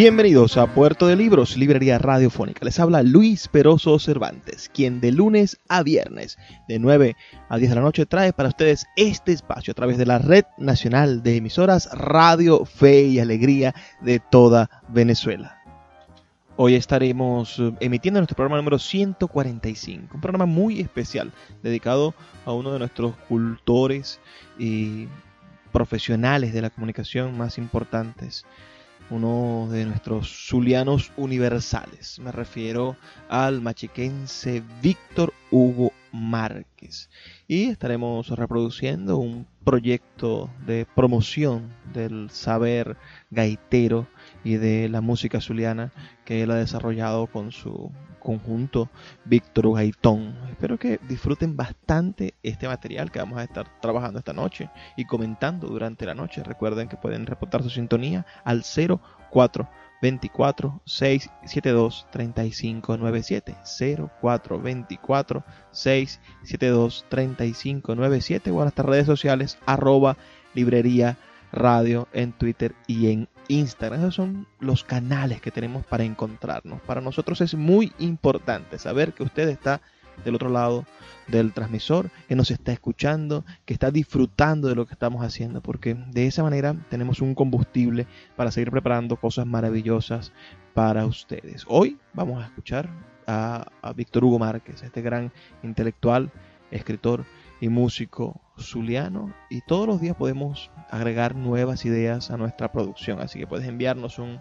Bienvenidos a Puerto de Libros, Librería Radiofónica. Les habla Luis Peroso Cervantes, quien de lunes a viernes, de 9 a 10 de la noche, trae para ustedes este espacio a través de la Red Nacional de Emisoras Radio, Fe y Alegría de toda Venezuela. Hoy estaremos eh, emitiendo nuestro programa número 145, un programa muy especial dedicado a uno de nuestros cultores y profesionales de la comunicación más importantes uno de nuestros zulianos universales. Me refiero al machiquense Víctor Hugo Márquez. Y estaremos reproduciendo un proyecto de promoción del saber gaitero y de la música zuliana que él ha desarrollado con su conjunto Víctor Gaitón. Espero que disfruten bastante este material que vamos a estar trabajando esta noche y comentando durante la noche. Recuerden que pueden reportar su sintonía al 0424 672 3597 0424 672 3597 o a nuestras redes sociales arroba librería radio en Twitter y en Instagram. Esos son los canales que tenemos para encontrarnos. Para nosotros es muy importante saber que usted está del otro lado del transmisor, que nos está escuchando, que está disfrutando de lo que estamos haciendo, porque de esa manera tenemos un combustible para seguir preparando cosas maravillosas para ustedes. Hoy vamos a escuchar a, a Víctor Hugo Márquez, este gran intelectual, escritor y músico zuliano y todos los días podemos agregar nuevas ideas a nuestra producción. Así que puedes enviarnos un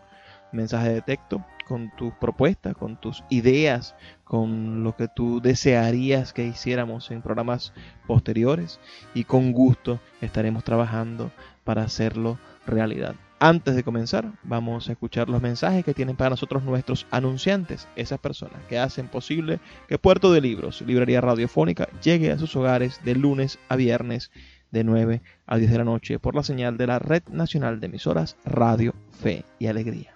mensaje de texto con tus propuestas, con tus ideas, con lo que tú desearías que hiciéramos en programas posteriores y con gusto estaremos trabajando para hacerlo realidad. Antes de comenzar, vamos a escuchar los mensajes que tienen para nosotros nuestros anunciantes, esas personas que hacen posible que Puerto de Libros, Librería Radiofónica, llegue a sus hogares de lunes a viernes de 9 a 10 de la noche por la señal de la Red Nacional de Emisoras Radio, Fe y Alegría.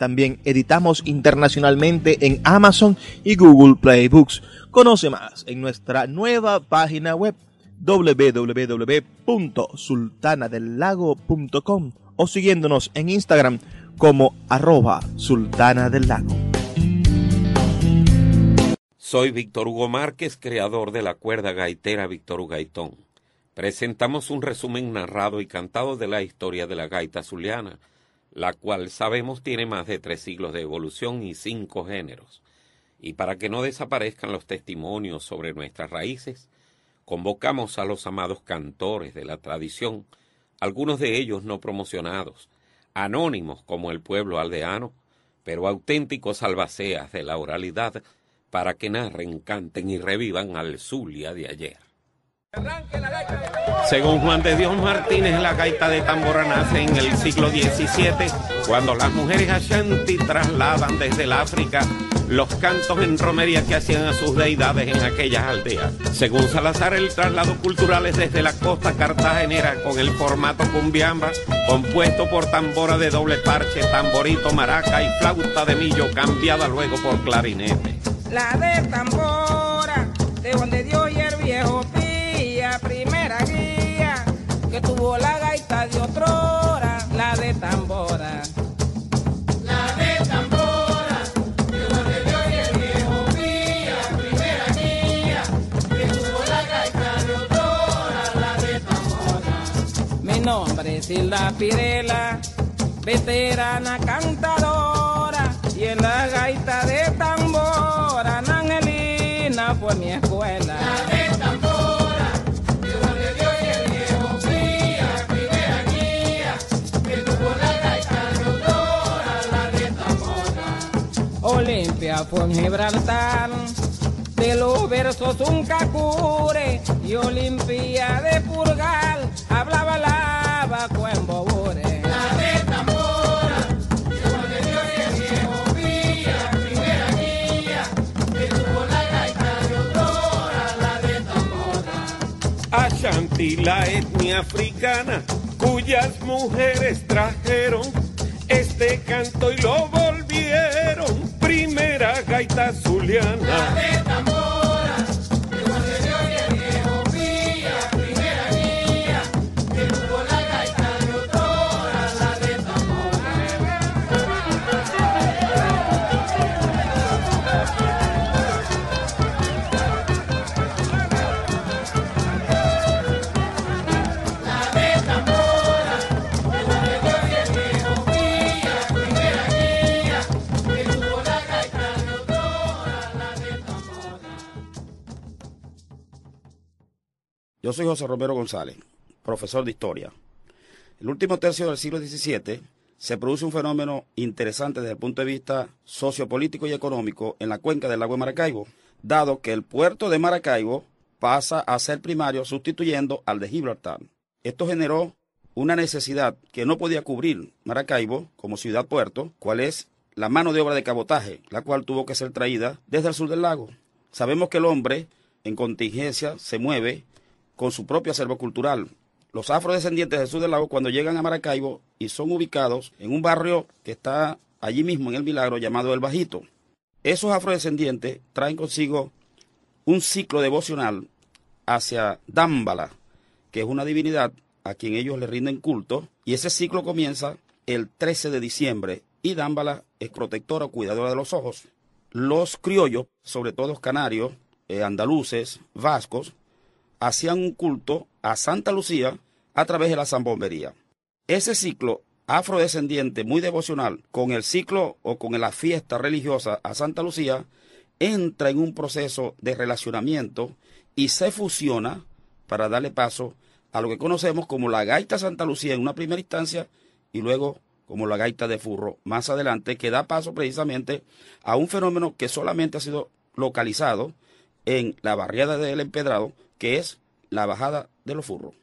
también editamos internacionalmente en Amazon y Google Play Books. Conoce más en nuestra nueva página web www.sultanadelago.com o siguiéndonos en Instagram como arroba sultana del lago. Soy Víctor Hugo Márquez, creador de la cuerda gaitera Víctor Gaitón. Presentamos un resumen narrado y cantado de la historia de la gaita zuliana la cual sabemos tiene más de tres siglos de evolución y cinco géneros. Y para que no desaparezcan los testimonios sobre nuestras raíces, convocamos a los amados cantores de la tradición, algunos de ellos no promocionados, anónimos como el pueblo aldeano, pero auténticos albaceas de la oralidad, para que narren, canten y revivan al Zulia de ayer. Según Juan de Dios Martínez, la gaita de tambora nace en el siglo XVII, cuando las mujeres Ashanti trasladan desde el África los cantos en romería que hacían a sus deidades en aquellas aldeas. Según Salazar, el traslado cultural es desde la costa cartagenera con el formato cumbiamba, compuesto por tambora de doble parche, tamborito, maraca y flauta de millo, cambiada luego por clarinete. La de tambora, de donde Dios y el viejo Primera guía que tuvo la gaita de Otrora, la de Tambora. La de Tambora, de donde y el viejo primera guía que tuvo la gaita de Otrora, la de Tambora. Mi nombre es Hilda Pirela, veterana cantadora, y en la En Gibraltar, de los versos un cacure, y Olimpia de Purgal, hablaba la en bobore. La de tambora, de donde Dios y el viejo Pía, primera guía, que tuvo la gaita doctora, la de tambora. Ashanti, la etnia africana, cuyas mujeres trajeron este canto y lo gaita zuliana. Yo soy José Romero González, profesor de historia. El último tercio del siglo XVII se produce un fenómeno interesante desde el punto de vista sociopolítico y económico en la cuenca del lago de Maracaibo, dado que el puerto de Maracaibo pasa a ser primario sustituyendo al de Gibraltar. Esto generó una necesidad que no podía cubrir Maracaibo como ciudad-puerto, cual es la mano de obra de cabotaje, la cual tuvo que ser traída desde el sur del lago. Sabemos que el hombre en contingencia se mueve con su propio acervo cultural. Los afrodescendientes del sur del lago cuando llegan a Maracaibo y son ubicados en un barrio que está allí mismo en el Milagro llamado El Bajito. Esos afrodescendientes traen consigo un ciclo devocional hacia Dámbala, que es una divinidad a quien ellos le rinden culto, y ese ciclo comienza el 13 de diciembre, y Dámbala es protectora o cuidadora de los ojos. Los criollos, sobre todo canarios, eh, andaluces, vascos, hacían un culto a Santa Lucía a través de la zambombería. Ese ciclo afrodescendiente muy devocional con el ciclo o con la fiesta religiosa a Santa Lucía entra en un proceso de relacionamiento y se fusiona para darle paso a lo que conocemos como la gaita Santa Lucía en una primera instancia y luego como la gaita de furro más adelante, que da paso precisamente a un fenómeno que solamente ha sido localizado en la barriada del Empedrado, que es la bajada de los furros.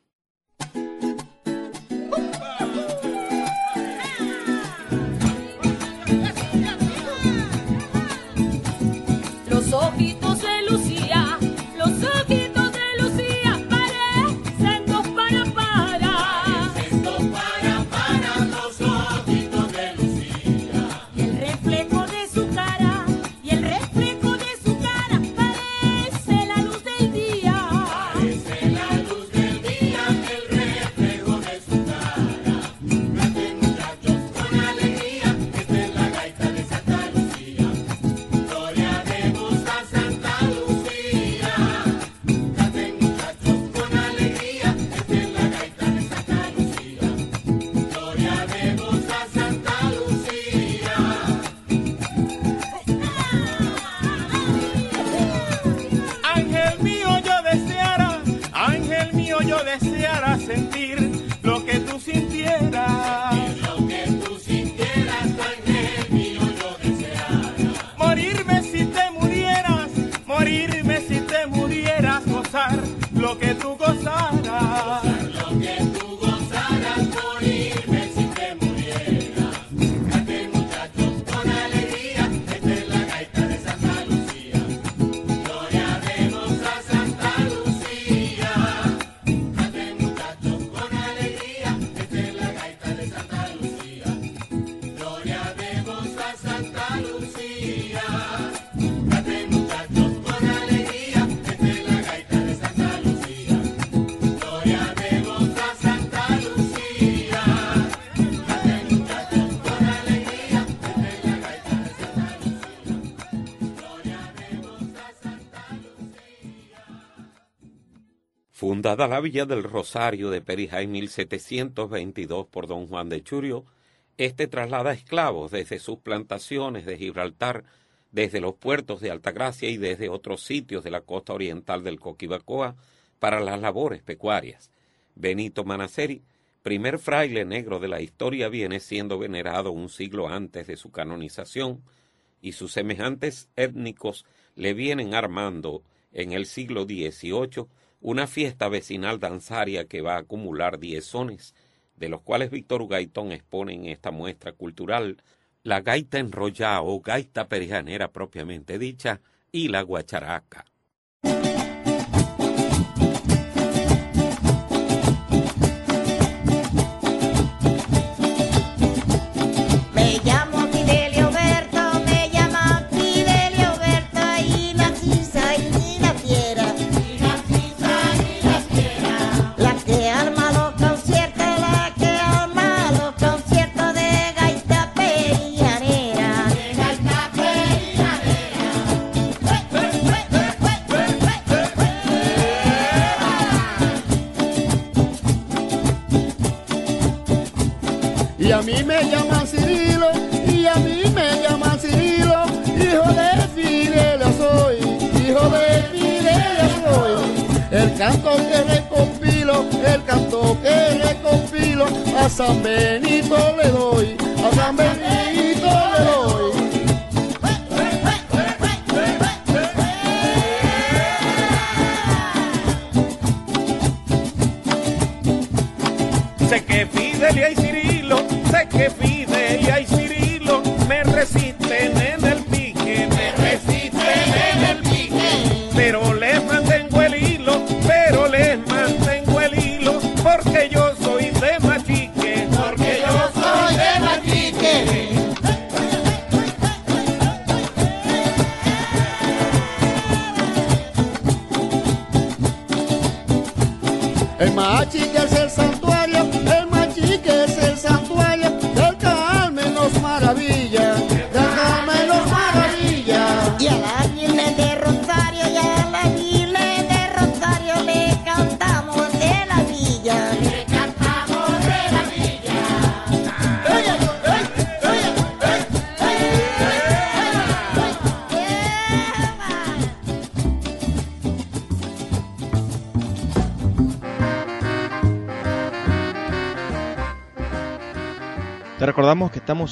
Fundada la Villa del Rosario de Perijá en 1722 por don Juan de Churio, este traslada esclavos desde sus plantaciones de Gibraltar, desde los puertos de Altagracia y desde otros sitios de la costa oriental del Coquibacoa para las labores pecuarias. Benito Manaceri, primer fraile negro de la historia, viene siendo venerado un siglo antes de su canonización y sus semejantes étnicos le vienen armando en el siglo XVIII una fiesta vecinal danzaria que va a acumular diez sones, de los cuales Víctor Ugaitón expone en esta muestra cultural la gaita enrollada o gaita perijanera propiamente dicha y la guacharaca.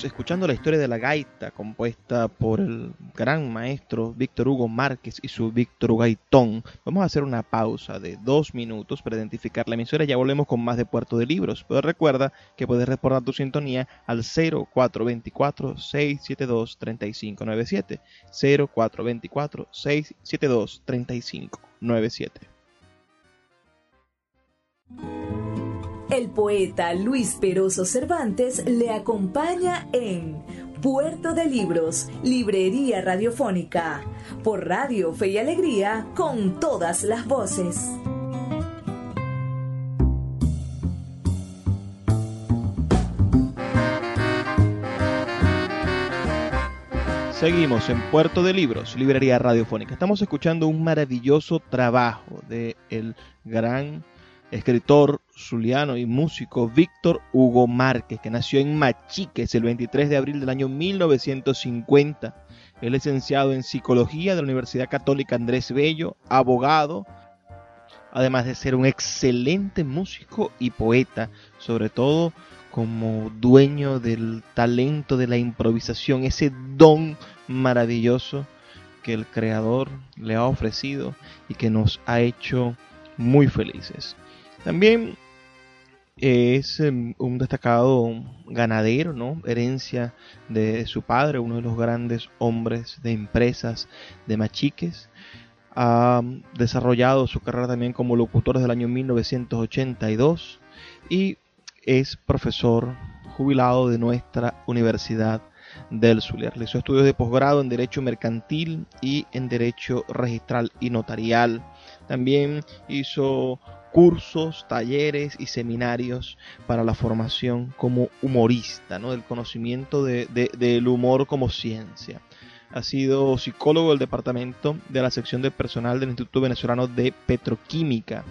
Escuchando la historia de la gaita compuesta por el gran maestro Víctor Hugo Márquez y su Víctor Hugaitón. Vamos a hacer una pausa de dos minutos para identificar la emisora ya volvemos con más de Puerto de Libros. Pero recuerda que puedes reportar tu sintonía al 0424-672-3597. 0424-672-3597. El poeta Luis Peroso Cervantes le acompaña en Puerto de Libros, Librería Radiofónica, por Radio Fe y Alegría, con todas las voces. Seguimos en Puerto de Libros, Librería Radiofónica. Estamos escuchando un maravilloso trabajo de el gran escritor zuliano y músico Víctor Hugo Márquez, que nació en Machiques el 23 de abril del año 1950. Es licenciado en Psicología de la Universidad Católica Andrés Bello, abogado, además de ser un excelente músico y poeta, sobre todo como dueño del talento de la improvisación, ese don maravilloso que el Creador le ha ofrecido y que nos ha hecho muy felices. También es um, un destacado ganadero, ¿no? Herencia de su padre, uno de los grandes hombres de empresas de Machiques. Ha desarrollado su carrera también como locutor desde el año 1982 y es profesor jubilado de nuestra Universidad del Zulia. Realizó estudios de posgrado en Derecho Mercantil y en Derecho Registral y Notarial. También hizo cursos, talleres y seminarios para la formación como humorista, ¿no? del conocimiento de, de, del humor como ciencia. Ha sido psicólogo del departamento de la sección de personal del Instituto Venezolano de Petroquímica.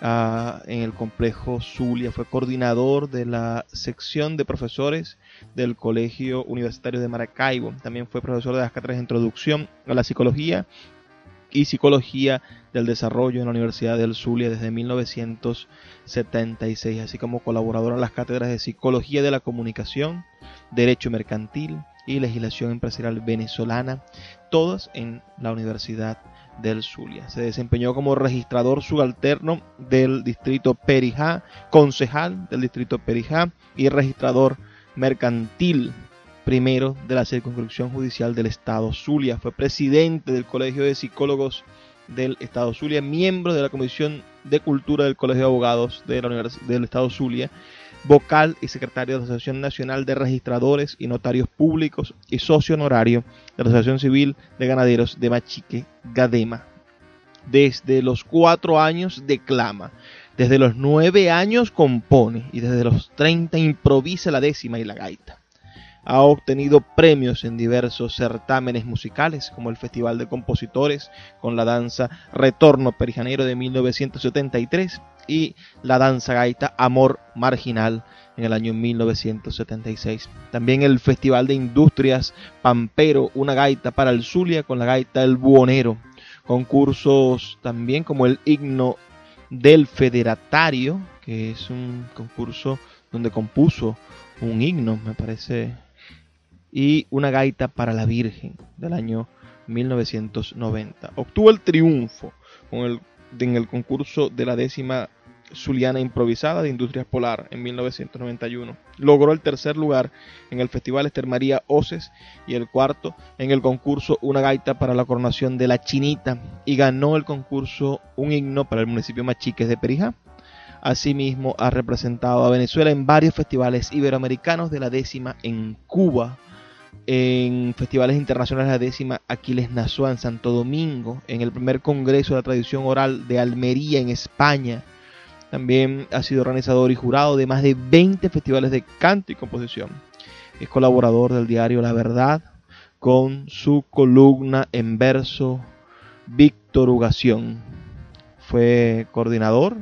ah, en el complejo Zulia. Fue coordinador de la sección de profesores del Colegio Universitario de Maracaibo. También fue profesor de las cátedras de introducción a la psicología y psicología del desarrollo en la Universidad del Zulia desde 1976, así como colaborador en las cátedras de psicología de la comunicación, derecho mercantil y legislación empresarial venezolana, todas en la Universidad del Zulia. Se desempeñó como registrador subalterno del distrito Perijá, concejal del distrito Perijá y registrador mercantil primero de la circunscripción judicial del Estado Zulia. Fue presidente del Colegio de Psicólogos del Estado Zulia, miembro de la Comisión de Cultura del Colegio de Abogados del Estado Zulia, vocal y secretario de la Asociación Nacional de Registradores y Notarios Públicos y socio honorario de la Asociación Civil de Ganaderos de Machique, Gadema. Desde los cuatro años declama, desde los nueve años compone y desde los 30 improvisa la décima y la gaita. Ha obtenido premios en diversos certámenes musicales, como el Festival de Compositores con la danza Retorno Perijanero de 1973 y la danza gaita Amor Marginal en el año 1976. También el Festival de Industrias Pampero, una gaita para el Zulia con la gaita El Buonero. Concursos también como el Himno del Federatario, que es un concurso donde compuso un himno, me parece, y una gaita para la Virgen del año 1990. Obtuvo el triunfo con el, en el concurso de la décima Zuliana Improvisada de Industrias Polar en 1991. Logró el tercer lugar en el Festival Ester María Oces y el cuarto en el concurso Una Gaita para la Coronación de la Chinita y ganó el concurso Un Himno para el municipio Machiques de Perijá. Asimismo, ha representado a Venezuela en varios festivales iberoamericanos de la décima en Cuba, en festivales internacionales la décima Aquiles Nazúa en Santo Domingo, en el primer Congreso de la Tradición Oral de Almería en España. También ha sido organizador y jurado de más de 20 festivales de canto y composición. Es colaborador del diario La Verdad con su columna en verso Victorugación. Fue coordinador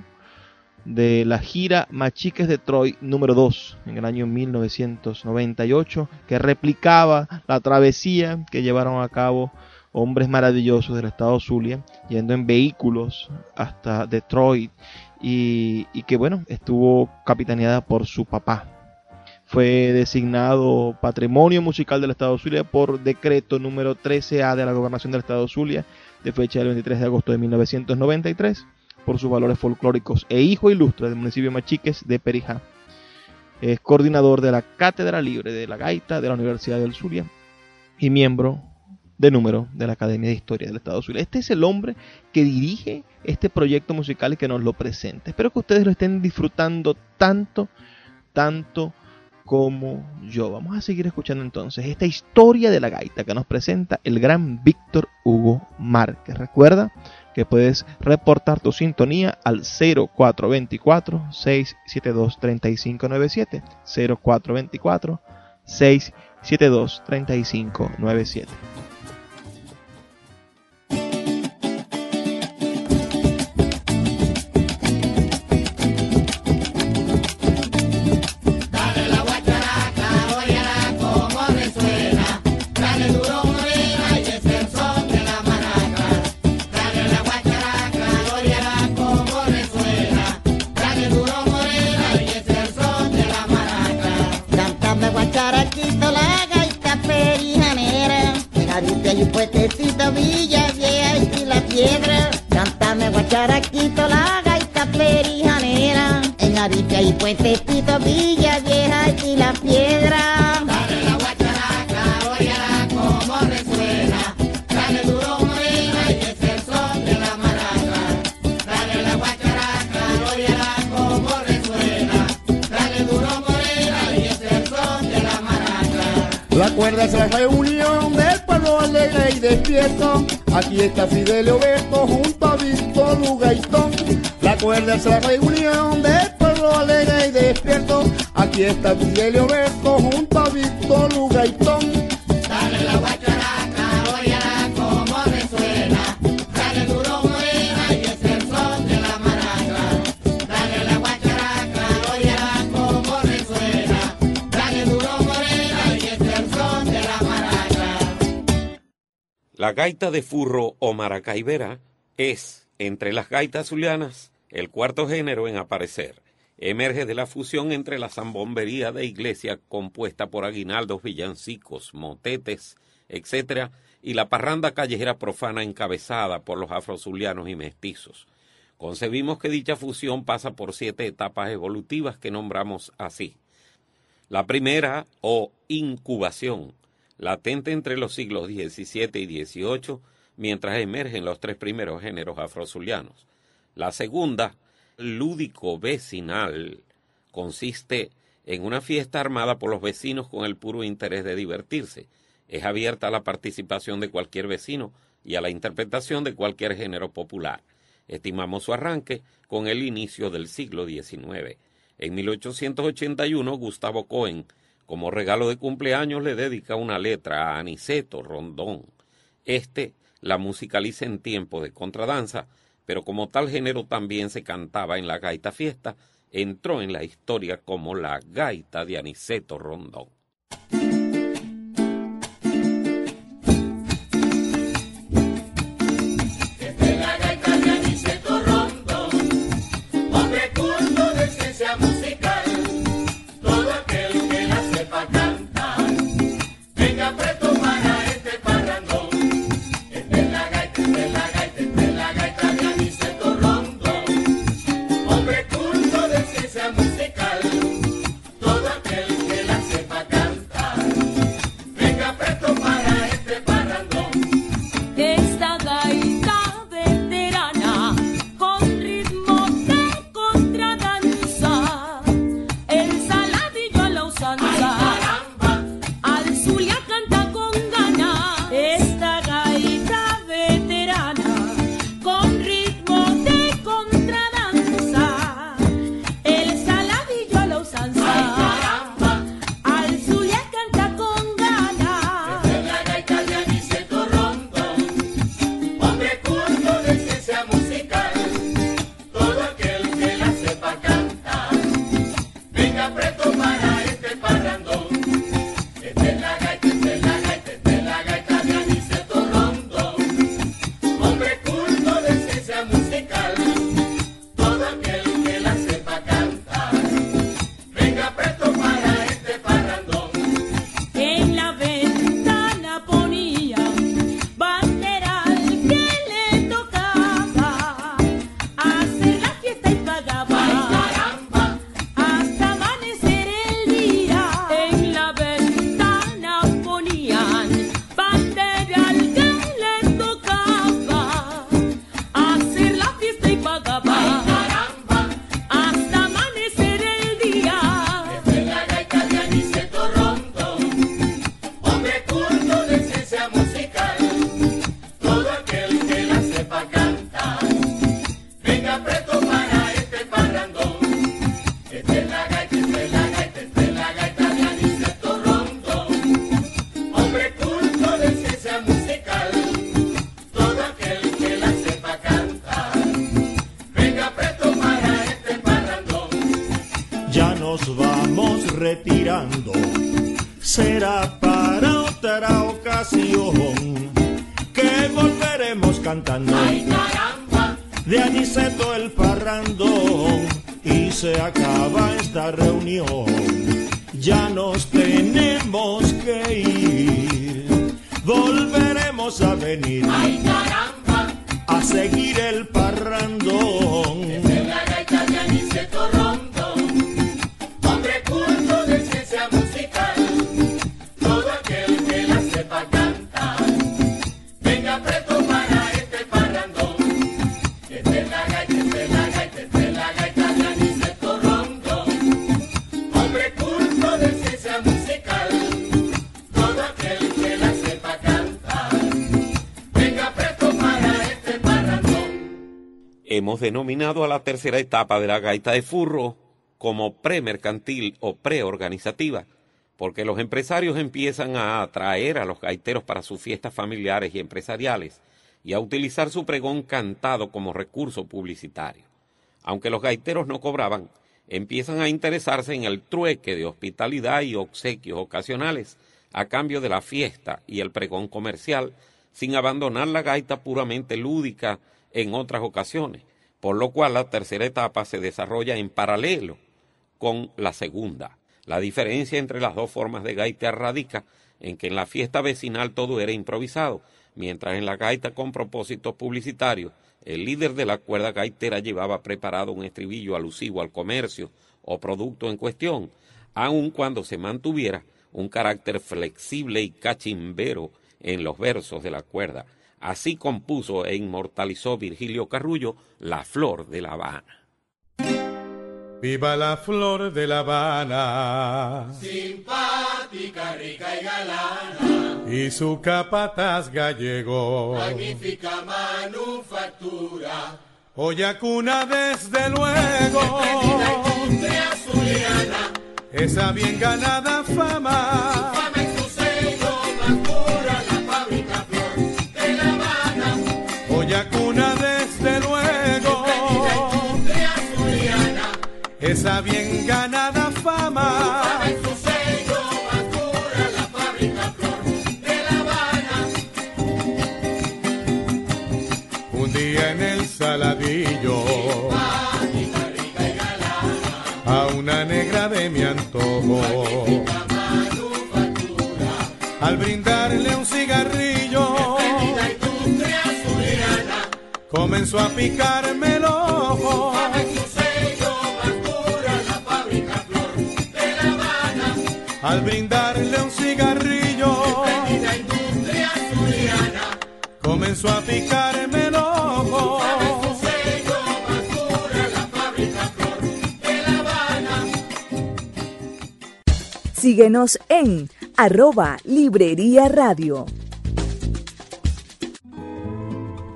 de la gira Machiques de Troy número 2 en el año 1998 que replicaba la travesía que llevaron a cabo hombres maravillosos del estado Zulia yendo en vehículos hasta Detroit y, y que bueno estuvo capitaneada por su papá. Fue designado Patrimonio Musical del Estado Zulia por decreto número 13A de la Gobernación del Estado Zulia de fecha del 23 de agosto de 1993 por sus valores folclóricos e hijo ilustre del municipio de Machiques de Perijá. Es coordinador de la Cátedra Libre de la Gaita de la Universidad del Zulia y miembro de número de la Academia de Historia del Estado Zulia. Este es el hombre que dirige este proyecto musical y que nos lo presenta. Espero que ustedes lo estén disfrutando tanto, tanto como yo. Vamos a seguir escuchando entonces esta historia de la gaita que nos presenta el gran Víctor Hugo Márquez. Recuerda que puedes reportar tu sintonía al 0424 672 gaita de furro o maracaibera es, entre las gaitas zulianas, el cuarto género en aparecer. Emerge de la fusión entre la zambombería de iglesia compuesta por aguinaldos, villancicos, motetes, etc., y la parranda callejera profana encabezada por los afrozulianos y mestizos. Concebimos que dicha fusión pasa por siete etapas evolutivas que nombramos así. La primera, o incubación, latente entre los siglos XVII y XVIII, mientras emergen los tres primeros géneros afrozulianos. La segunda, lúdico vecinal, consiste en una fiesta armada por los vecinos con el puro interés de divertirse. Es abierta a la participación de cualquier vecino y a la interpretación de cualquier género popular. Estimamos su arranque con el inicio del siglo XIX. En 1881, Gustavo Cohen, como regalo de cumpleaños, le dedica una letra a Aniceto Rondón. Este la musicaliza en tiempo de contradanza, pero como tal género también se cantaba en la gaita fiesta, entró en la historia como la gaita de Aniceto Rondón. Tenemos que ir, volveremos a venir a seguir el parrandón. Hemos denominado a la tercera etapa de la gaita de furro como premercantil o preorganizativa, porque los empresarios empiezan a atraer a los gaiteros para sus fiestas familiares y empresariales y a utilizar su pregón cantado como recurso publicitario. Aunque los gaiteros no cobraban, empiezan a interesarse en el trueque de hospitalidad y obsequios ocasionales a cambio de la fiesta y el pregón comercial, sin abandonar la gaita puramente lúdica en otras ocasiones, por lo cual la tercera etapa se desarrolla en paralelo con la segunda. La diferencia entre las dos formas de gaita radica en que en la fiesta vecinal todo era improvisado, mientras en la gaita con propósitos publicitarios el líder de la cuerda gaitera llevaba preparado un estribillo alusivo al comercio o producto en cuestión, aun cuando se mantuviera un carácter flexible y cachimbero en los versos de la cuerda. Así compuso e inmortalizó Virgilio Carrullo La Flor de La Habana. Viva la flor de La Habana Simpática, rica y galana, y su capataz gallego. magnífica manufactura, Olla cuna desde luego, zuliana, esa bien ganada fama. Esa bien ganada fama. en su sello más pura, la fábrica flor de La Habana, Un día en el saladillo, simpática, rica y galana, a una negra de mi antojo. Al brindarle un cigarrillo, comenzó a picarme el ojo. Al brindarle un cigarrillo, La industria zuliana, comenzó a picarme el ojo. Síguenos en arroba Librería Radio.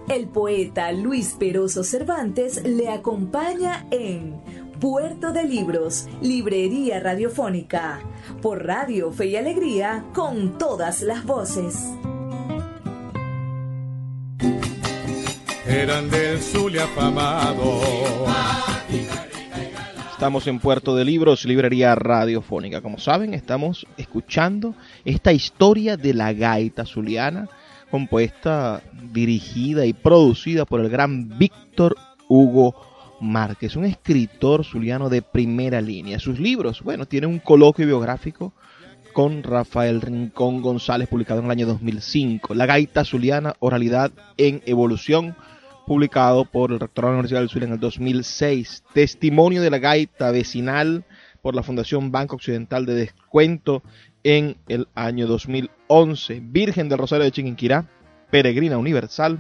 El poeta Luis Peroso Cervantes le acompaña en Puerto de Libros, Librería Radiofónica, por Radio Fe y Alegría, con todas las voces. Eran del Zulia afamado. Estamos en Puerto de Libros, librería radiofónica. Como saben, estamos escuchando esta historia de la gaita zuliana, compuesta, dirigida y producida por el gran Víctor Hugo Márquez, un escritor zuliano de primera línea. Sus libros, bueno, tienen un coloquio biográfico con Rafael Rincón González, publicado en el año 2005. La gaita zuliana, oralidad en evolución, publicado por el rectorado de la Universidad del Zulia en el 2006. Testimonio de la gaita vecinal por la Fundación Banco Occidental de Descuento en el año 2011. Virgen del Rosario de Chiquinquirá, Peregrina Universal,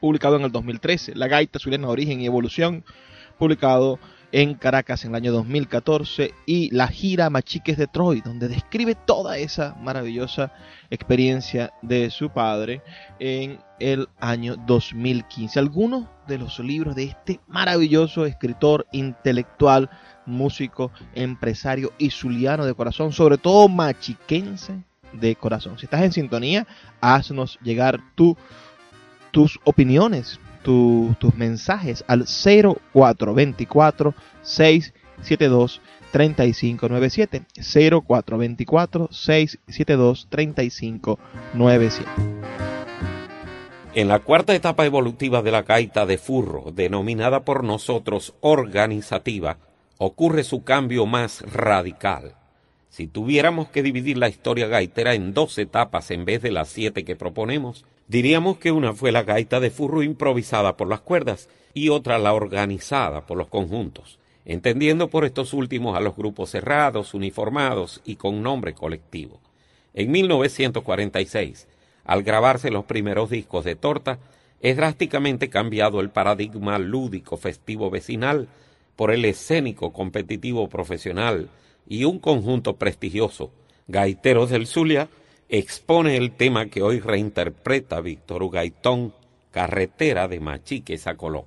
publicado en el 2013. La gaita zuliana Origen y Evolución, publicado en Caracas en el año 2014. Y La gira Machiques de Troy, donde describe toda esa maravillosa experiencia de su padre en el año 2015. Algunos de los libros de este maravilloso escritor intelectual, músico, empresario y zuliano de corazón, sobre todo machiquense de corazón. Si estás en sintonía, haznos llegar tu, tus opiniones, tu- tus mensajes al 0424 672 3597 0424 672 3597 En la cuarta etapa evolutiva de la gaita de furro, denominada por nosotros organizativa, ocurre su cambio más radical. Si tuviéramos que dividir la historia gaitera en dos etapas en vez de las siete que proponemos, diríamos que una fue la gaita de furro improvisada por las cuerdas y otra la organizada por los conjuntos, entendiendo por estos últimos a los grupos cerrados, uniformados y con nombre colectivo. En 1946, al grabarse los primeros discos de Torta, es drásticamente cambiado el paradigma lúdico festivo vecinal por el escénico competitivo profesional y un conjunto prestigioso, Gaiteros del Zulia, expone el tema que hoy reinterpreta Víctor Ugaitón, Carretera de Machiques a Colón.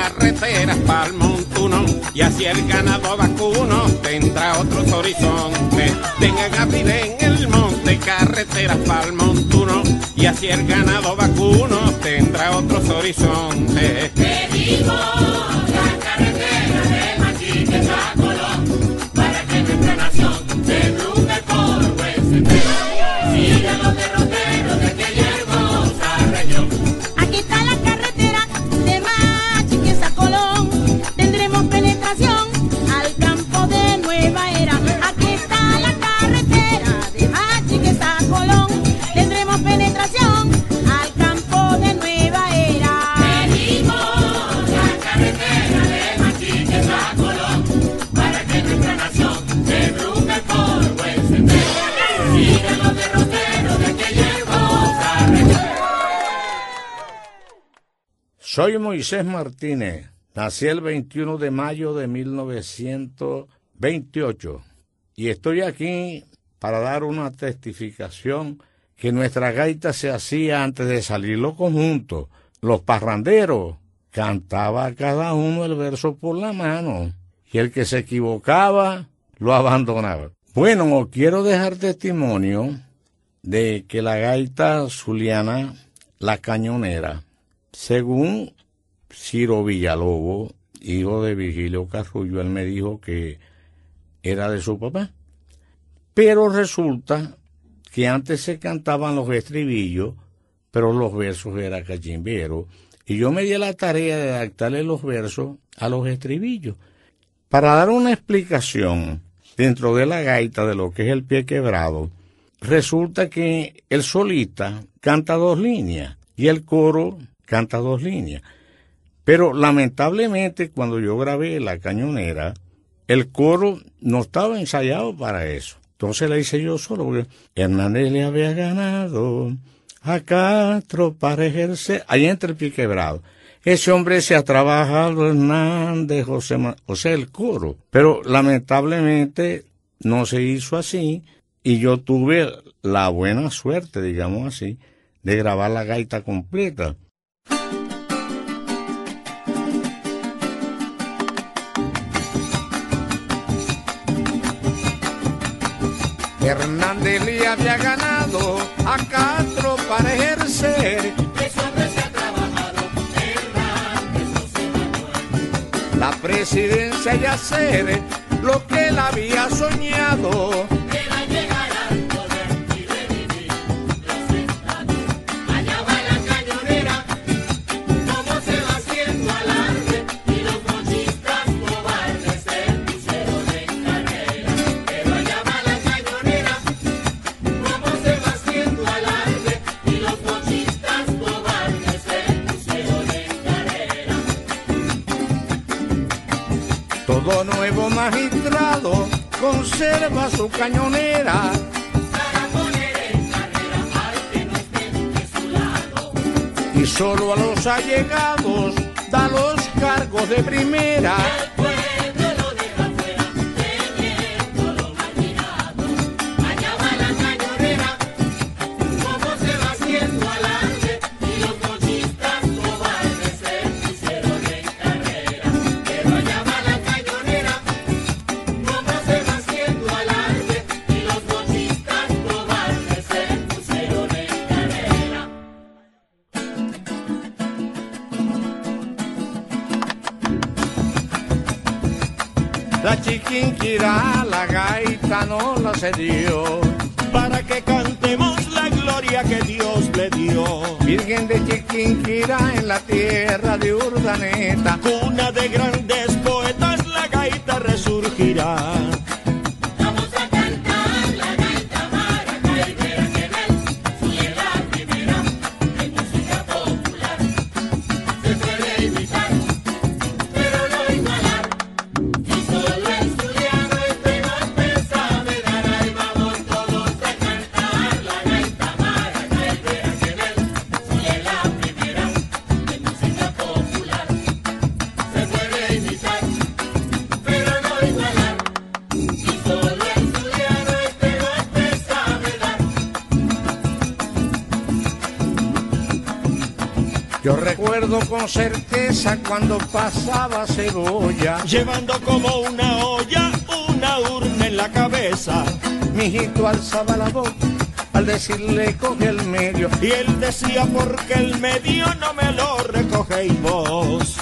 Carreteras pa'l montuno y así el ganado vacuno tendrá otros horizontes. Tengan a vida en el monte, carreteras pa'l montuno y así el ganado vacuno tendrá otros horizontes. La carretera de Soy Moisés Martínez. Nací el 21 de mayo de 1928 y estoy aquí para dar una testificación que nuestra gaita se hacía antes de salir los conjuntos. Los parranderos cantaba cada uno el verso por la mano y el que se equivocaba lo abandonaba. Bueno, quiero dejar testimonio de que la gaita zuliana, la cañonera, según Ciro Villalobo, hijo de Virgilio Carrullo, él me dijo que era de su papá. Pero resulta que antes se cantaban los estribillos, pero los versos eran cachimbero. Y yo me di la tarea de adaptarle los versos a los estribillos. Para dar una explicación dentro de la gaita de lo que es el pie quebrado, resulta que el solista canta dos líneas y el coro canta dos líneas. Pero lamentablemente cuando yo grabé La Cañonera, el coro no estaba ensayado para eso. Entonces la hice yo solo, porque Hernández le había ganado a Castro para ejercer, ahí entra el pie quebrado. Ese hombre se ha trabajado, Hernández, José, o sea, el coro. Pero lamentablemente no se hizo así y yo tuve la buena suerte, digamos así, de grabar la gaita completa. Hernández le había ganado a Castro para ejercer. Hombre se ha trabajado, Hernández José Manuel. la presidencia y hacer lo que él había soñado. Magistrado conserva su cañonera. Y solo a los allegados da los cargos de primera. La chiquinquirá, la gaita no la cedió. para que cantemos la gloria que Dios le dio. Virgen de Chiquinquirá en la tierra de Urdaneta. Cuna de grandes poetas, la gaita resurgirá. Con certeza cuando pasaba cebolla. Llevando como una olla una urna en la cabeza. Mi hijito alzaba la voz al decirle coge el medio. Y él decía porque el medio no me lo recogéis vos.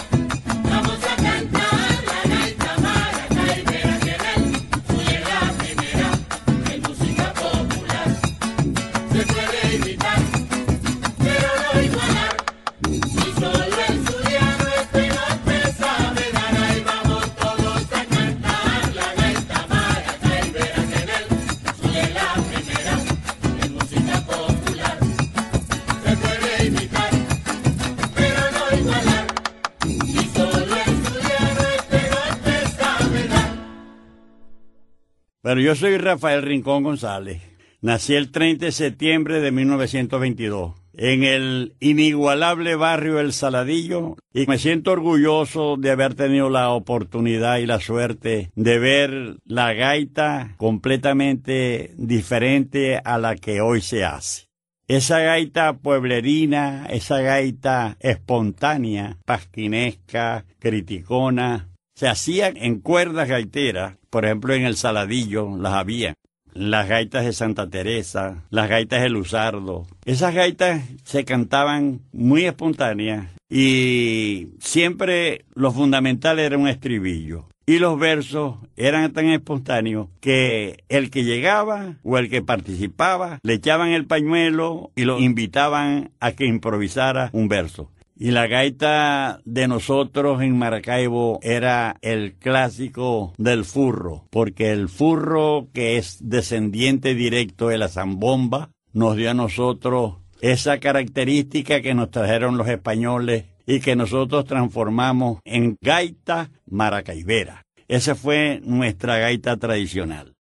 Pero yo soy Rafael Rincón González. Nací el 30 de septiembre de 1922 en el inigualable barrio El Saladillo y me siento orgulloso de haber tenido la oportunidad y la suerte de ver la gaita completamente diferente a la que hoy se hace. Esa gaita pueblerina, esa gaita espontánea, pasquinesca, criticona, se hacía en cuerdas gaiteras, por ejemplo en el Saladillo las había. Las gaitas de Santa Teresa, las gaitas de Luzardo. Esas gaitas se cantaban muy espontáneas y siempre lo fundamental era un estribillo. Y los versos eran tan espontáneos que el que llegaba o el que participaba le echaban el pañuelo y lo invitaban a que improvisara un verso. Y la gaita de nosotros en Maracaibo era el clásico del furro, porque el furro, que es descendiente directo de la zambomba, nos dio a nosotros esa característica que nos trajeron los españoles y que nosotros transformamos en gaita maracaibera. Esa fue nuestra gaita tradicional.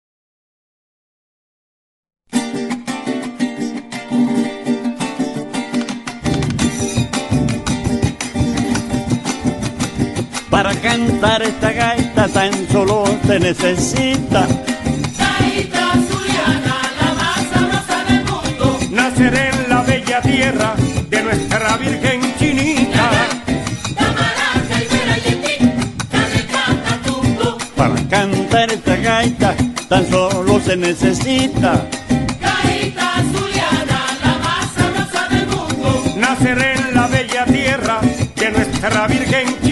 Para cantar esta gaita tan solo se necesita Gaita zuliana, la más sabrosa del mundo. Nacer en la bella tierra de nuestra Virgen Chinita. Para cantar esta gaita tan solo se necesita Gaita zuliana, la más sabrosa del mundo. Nacer en la bella tierra de nuestra Virgen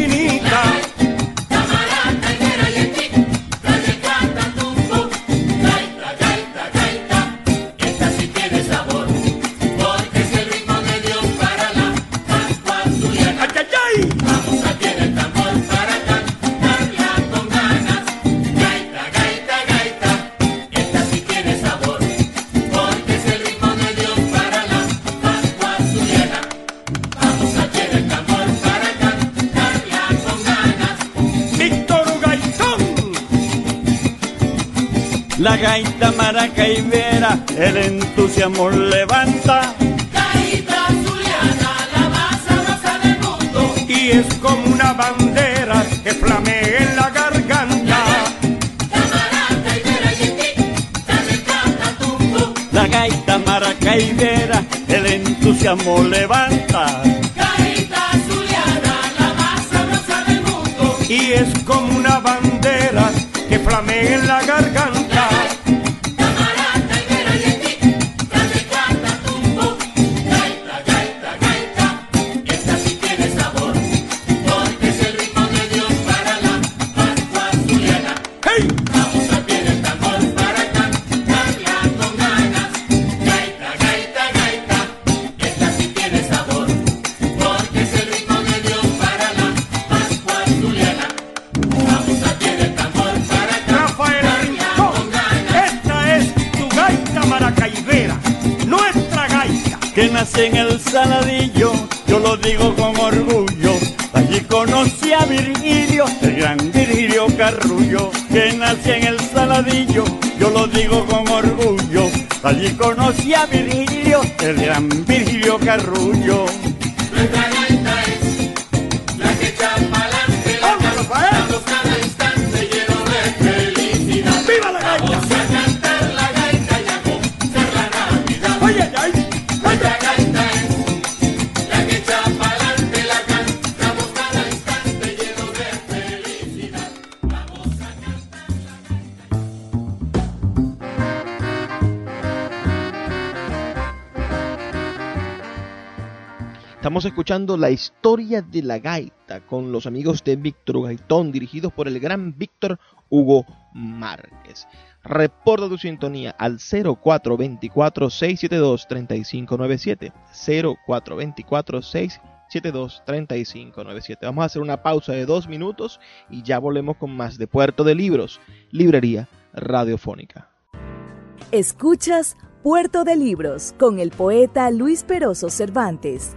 la gaita maracaibera, el entusiasmo levanta Gaita zuliana, la más sabrosa del mundo. Y es como una bandera que flamea en la garganta. Tamaraca y vera y la gaita maracaibera, el entusiasmo levanta Gaita zuliana, la más sabrosa del mundo. Y es como una bandera que flamea en la garganta. Saladillo, yo lo digo con orgullo. Allí conocí a Virgilio, el gran Virgilio Carrullo, que nace en el Saladillo, yo lo digo con orgullo. Allí conocí a Virgilio, el gran Virgilio Carrullo. La historia de la gaita con los amigos de Víctor Gaitón, dirigidos por el gran Víctor Hugo Márquez. Reporta tu sintonía al 0424-672-3597. 0424-672-3597. Vamos a hacer una pausa de dos minutos y ya volvemos con más de Puerto de Libros, Librería Radiofónica. Escuchas Puerto de Libros con el poeta Luis Peroso Cervantes.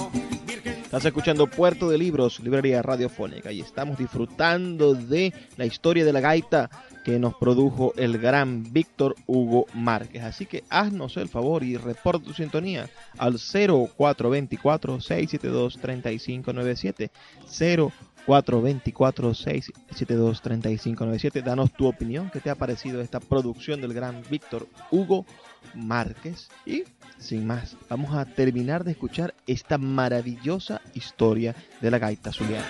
Estás escuchando Puerto de Libros, librería radiofónica, y estamos disfrutando de la historia de la gaita que nos produjo el gran Víctor Hugo Márquez. Así que haznos el favor y reporta tu sintonía al 0424-672-3597. 0424-672-3597. Danos tu opinión, qué te ha parecido esta producción del gran Víctor Hugo Márquez. Y sin más, vamos a terminar de escuchar esta maravillosa historia de la gaita zuliana.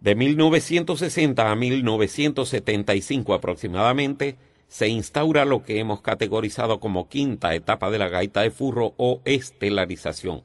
De 1960 a 1975 aproximadamente, se instaura lo que hemos categorizado como quinta etapa de la gaita de furro o estelarización.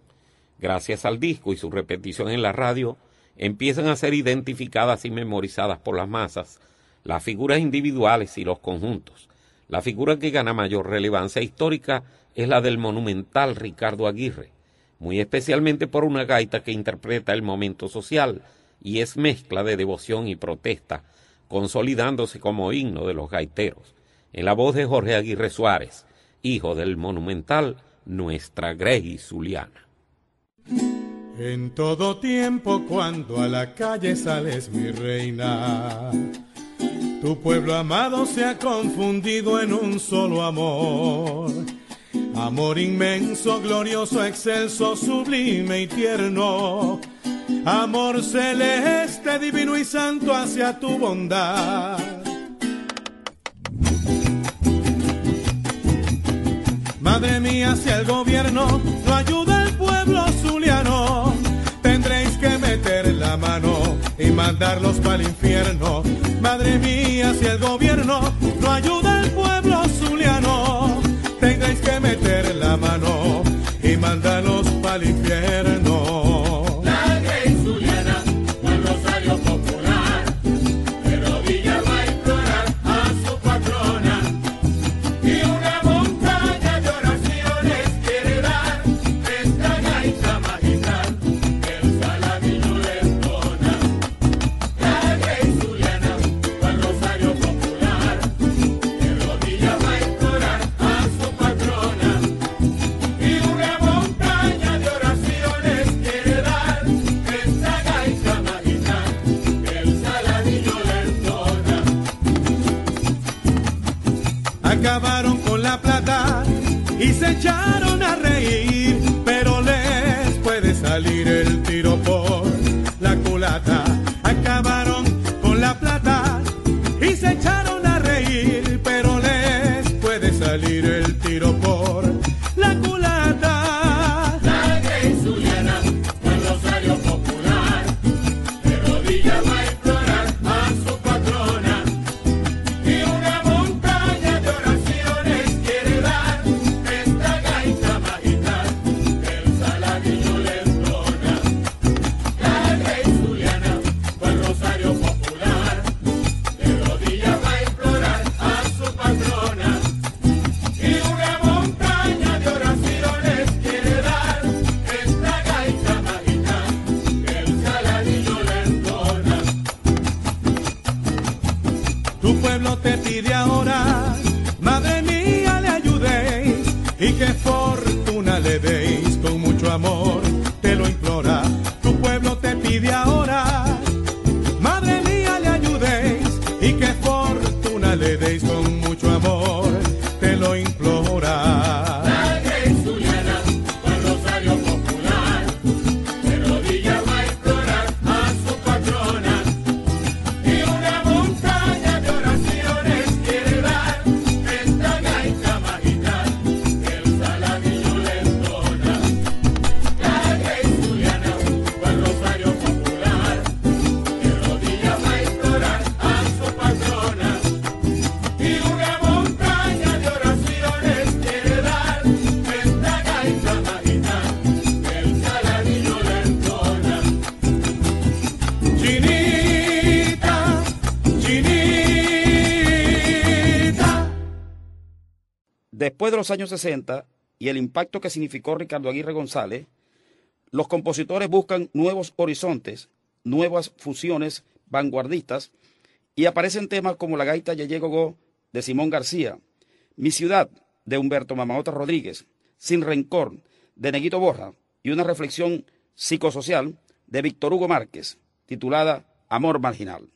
Gracias al disco y su repetición en la radio, empiezan a ser identificadas y memorizadas por las masas las figuras individuales y los conjuntos. La figura que gana mayor relevancia histórica es la del monumental Ricardo Aguirre, muy especialmente por una gaita que interpreta el momento social y es mezcla de devoción y protesta, consolidándose como himno de los gaiteros, en la voz de Jorge Aguirre Suárez, hijo del monumental Nuestra Grey Zuliana. En todo tiempo cuando a la calle sales mi reina, tu pueblo amado se ha confundido en un solo amor. Amor inmenso, glorioso, excelso, sublime y tierno. Amor celeste, divino y santo hacia tu bondad. Madre mía, si el gobierno no ayuda al pueblo zuliano, tendréis que meter la mano y mandarlos para el infierno. Madre mía, si el gobierno no ayuda al pueblo zuliano, tendréis que meter la mano y mandarlos para el infierno. Después de los años 60 y el impacto que significó Ricardo Aguirre González, los compositores buscan nuevos horizontes, nuevas fusiones vanguardistas y aparecen temas como La gaita Yeye Gogó de Simón García, Mi ciudad de Humberto Mamaota Rodríguez, Sin rencor de Neguito Borja y una reflexión psicosocial de Víctor Hugo Márquez, titulada Amor Marginal.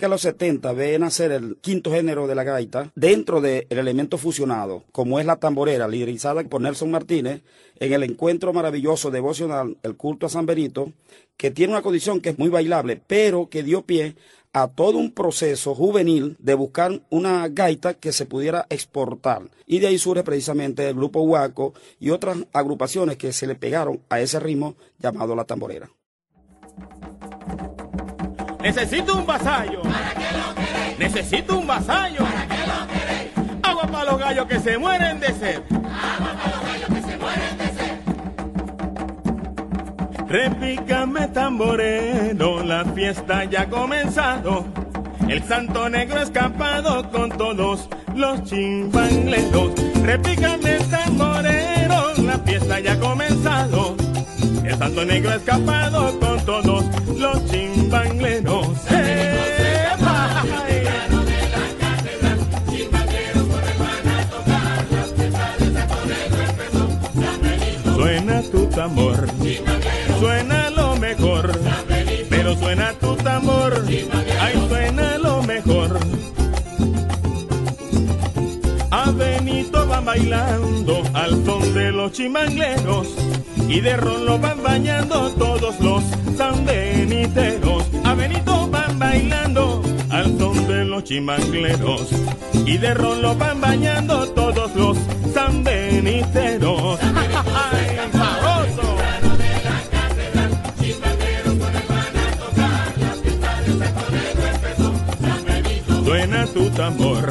Década de los 70 ve nacer el quinto género de la gaita dentro del elemento fusionado, como es la tamborera, liderizada por Nelson Martínez en el encuentro maravilloso devocional, el culto a San Benito, que tiene una condición que es muy bailable, pero que dio pie a todo un proceso juvenil de buscar una gaita que se pudiera exportar. Y de ahí surge precisamente el grupo Huaco y otras agrupaciones que se le pegaron a ese ritmo llamado la tamborera. Necesito un vasallo. ¿Para qué lo queréis? Necesito un vasallo. ¿Para qué lo queréis? Agua para los gallos que se mueren de sed. Agua para los gallos que se mueren de sed. Repícame tamborero, la fiesta ya ha comenzado. El santo negro escapado con todos los chimbangleros. Repícame tamborero, la fiesta ya ha comenzado. El santo negro escapado con todos los chimbangleros. Suena tu tambor, suena lo mejor, pero suena tu tambor, ay suena lo mejor. A Benito van bailando al son de los chimangleros y de ron lo van bañando todos los sanbeniteros. A Benito van bailando al son de los chimangleros y de ron lo van bañando todos los sanbeniteros. Suena tu tambor,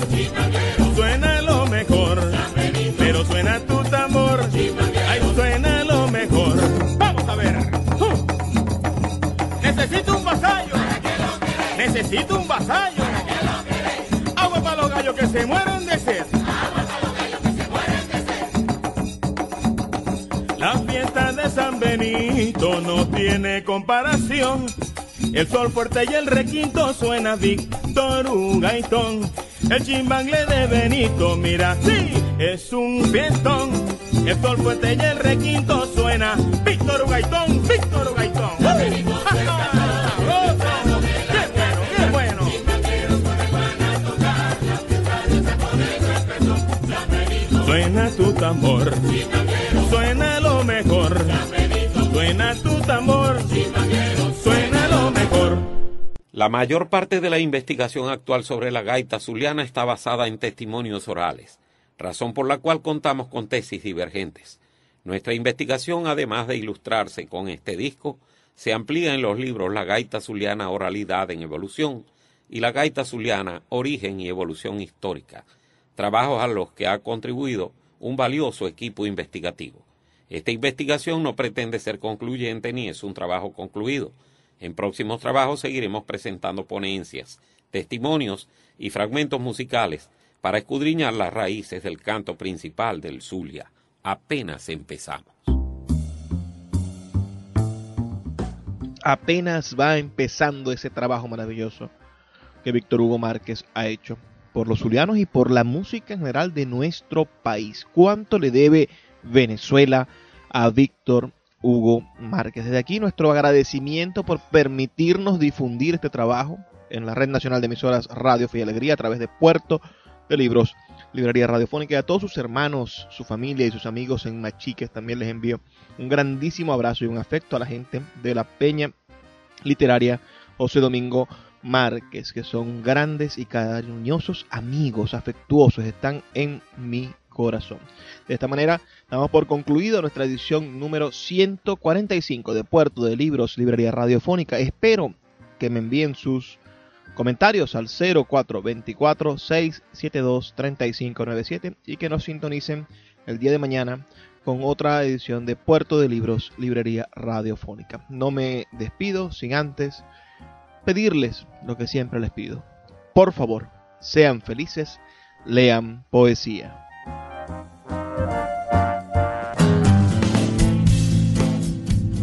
Necesito un vasallo, necesito un vasallo. Agua para los gallos que se mueren de sed. La fiesta de San Benito no tiene comparación. El sol fuerte y el requinto suena Víctor Ugaitón. El chimbangle de Benito, mira, sí, es un fiestón. El sol fuerte y el requinto suena Víctor Ugaitón, Víctor Ugaitón. Suena tu tambor, suena lo mejor. Suena tu tambor, suena lo mejor. La mayor parte de la investigación actual sobre la gaita zuliana está basada en testimonios orales, razón por la cual contamos con tesis divergentes. Nuestra investigación, además de ilustrarse con este disco, se amplía en los libros La gaita zuliana Oralidad en Evolución y La gaita zuliana Origen y Evolución Histórica, trabajos a los que ha contribuido un valioso equipo investigativo. Esta investigación no pretende ser concluyente ni es un trabajo concluido. En próximos trabajos seguiremos presentando ponencias, testimonios y fragmentos musicales para escudriñar las raíces del canto principal del Zulia. Apenas empezamos. Apenas va empezando ese trabajo maravilloso que Víctor Hugo Márquez ha hecho por los zulianos y por la música en general de nuestro país. ¿Cuánto le debe Venezuela a Víctor Hugo Márquez? Desde aquí nuestro agradecimiento por permitirnos difundir este trabajo en la Red Nacional de Emisoras Radio Fe y Alegría a través de Puerto de Libros, Librería Radiofónica y a todos sus hermanos, su familia y sus amigos en Machiques. También les envío un grandísimo abrazo y un afecto a la gente de la Peña Literaria José Domingo Márquez, que son grandes y cariñosos amigos, afectuosos, están en mi corazón. De esta manera, damos por concluida nuestra edición número 145 de Puerto de Libros, Librería Radiofónica. Espero que me envíen sus comentarios al 0424-672-3597 y que nos sintonicen el día de mañana con otra edición de Puerto de Libros, Librería Radiofónica. No me despido sin antes pedirles lo que siempre les pido. Por favor, sean felices, lean poesía.